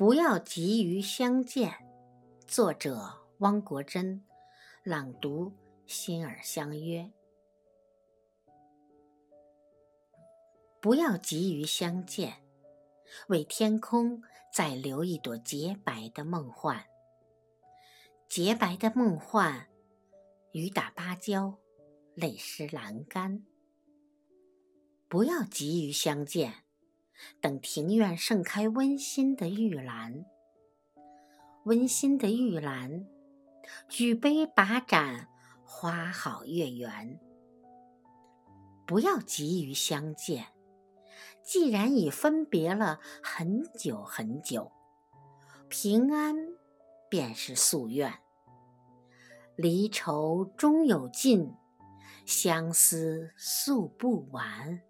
不要急于相见。作者：汪国真。朗读：心儿相约。不要急于相见，为天空再留一朵洁白的梦幻。洁白的梦幻，雨打芭蕉，泪湿栏杆。不要急于相见。等庭院盛开温馨的玉兰，温馨的玉兰，举杯把盏，花好月圆。不要急于相见，既然已分别了很久很久，平安便是夙愿。离愁终有尽，相思诉不完。